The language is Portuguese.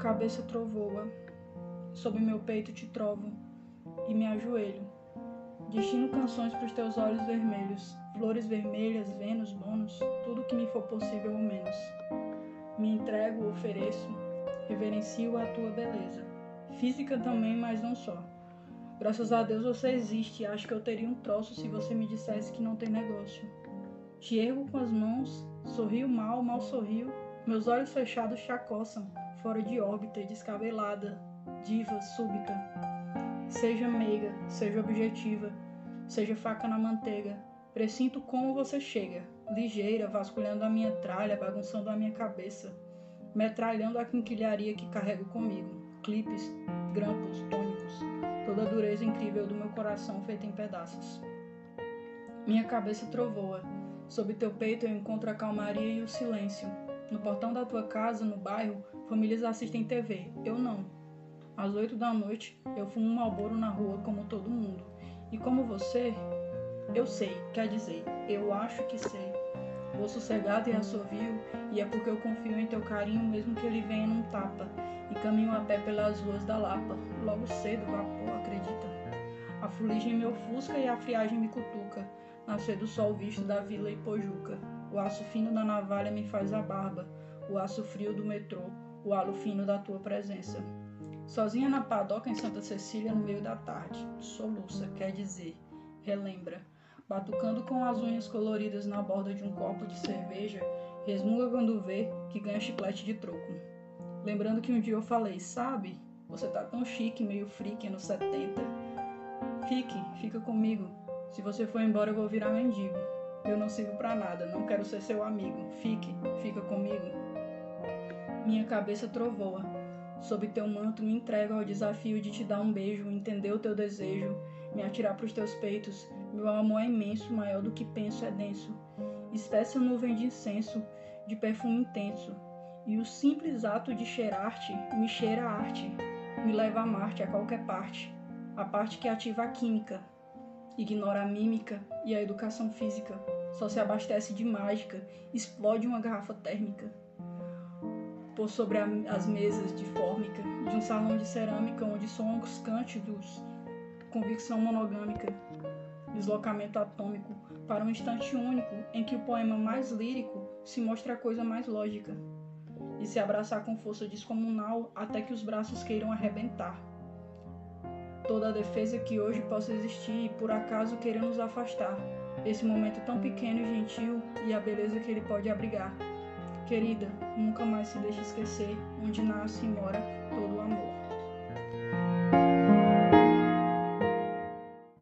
cabeça trovoa, sob meu peito te trovo e me ajoelho. Destino canções pros teus olhos vermelhos, flores vermelhas, Vênus, bônus, tudo que me for possível ou menos. Me entrego, ofereço, reverencio a tua beleza. Física também, mas não só. Graças a Deus você existe. Acho que eu teria um troço se você me dissesse que não tem negócio. Te ergo com as mãos, sorrio mal, mal sorrio. Meus olhos fechados chacoçam, fora de órbita, descabelada, diva, súbita. Seja meiga, seja objetiva, seja faca na manteiga. Presinto como você chega, ligeira, vasculhando a minha tralha, bagunçando a minha cabeça, metralhando a quinquilharia que carrego comigo. Clipes, grampos, tônicos, toda a dureza incrível do meu coração feita em pedaços. Minha cabeça trovoa. Sob teu peito eu encontro a calmaria e o silêncio. No portão da tua casa, no bairro, famílias assistem TV. Eu não. Às oito da noite, eu fumo um malboro na rua como todo mundo. E como você, eu sei, quer dizer, eu acho que sei. Vou sossegado e assovio, e é porque eu confio em teu carinho, mesmo que ele venha num tapa, e caminho a pé pelas ruas da Lapa. Logo cedo, vapor, acredita. A fuligem me ofusca e a friagem me cutuca, nascer do sol visto da vila Ipojuca. O aço fino da navalha me faz a barba, o aço frio do metrô, o halo fino da tua presença. Sozinha na padoca em Santa Cecília no meio da tarde, soluça, quer dizer, relembra batucando com as unhas coloridas na borda de um copo de cerveja, resmunga quando vê que ganha chiclete de troco. Lembrando que um dia eu falei, sabe, você tá tão chique, meio freak nos 70. Fique, fica comigo. Se você for embora eu vou virar mendigo. Eu não sirvo para nada, não quero ser seu amigo. Fique, fica comigo. Minha cabeça trovoa. Sob teu manto me entrego ao desafio de te dar um beijo, entender o teu desejo, me atirar pros teus peitos, meu amor é imenso, maior do que penso é denso. Espessa nuvem de incenso, de perfume intenso. E o simples ato de cheirar-te me cheira a arte, me leva a Marte, a qualquer parte. A parte que ativa a química, ignora a mímica e a educação física. Só se abastece de mágica, explode uma garrafa térmica. Por sobre a, as mesas de fórmica, de um salão de cerâmica onde soam os cântidos, convicção monogâmica deslocamento atômico para um instante único em que o poema mais lírico se mostra a coisa mais lógica e se abraçar com força descomunal até que os braços queiram arrebentar. Toda a defesa que hoje possa existir e por acaso queira nos afastar, esse momento tão pequeno e gentil e a beleza que ele pode abrigar. Querida, nunca mais se deixe esquecer onde nasce e mora todo o amor.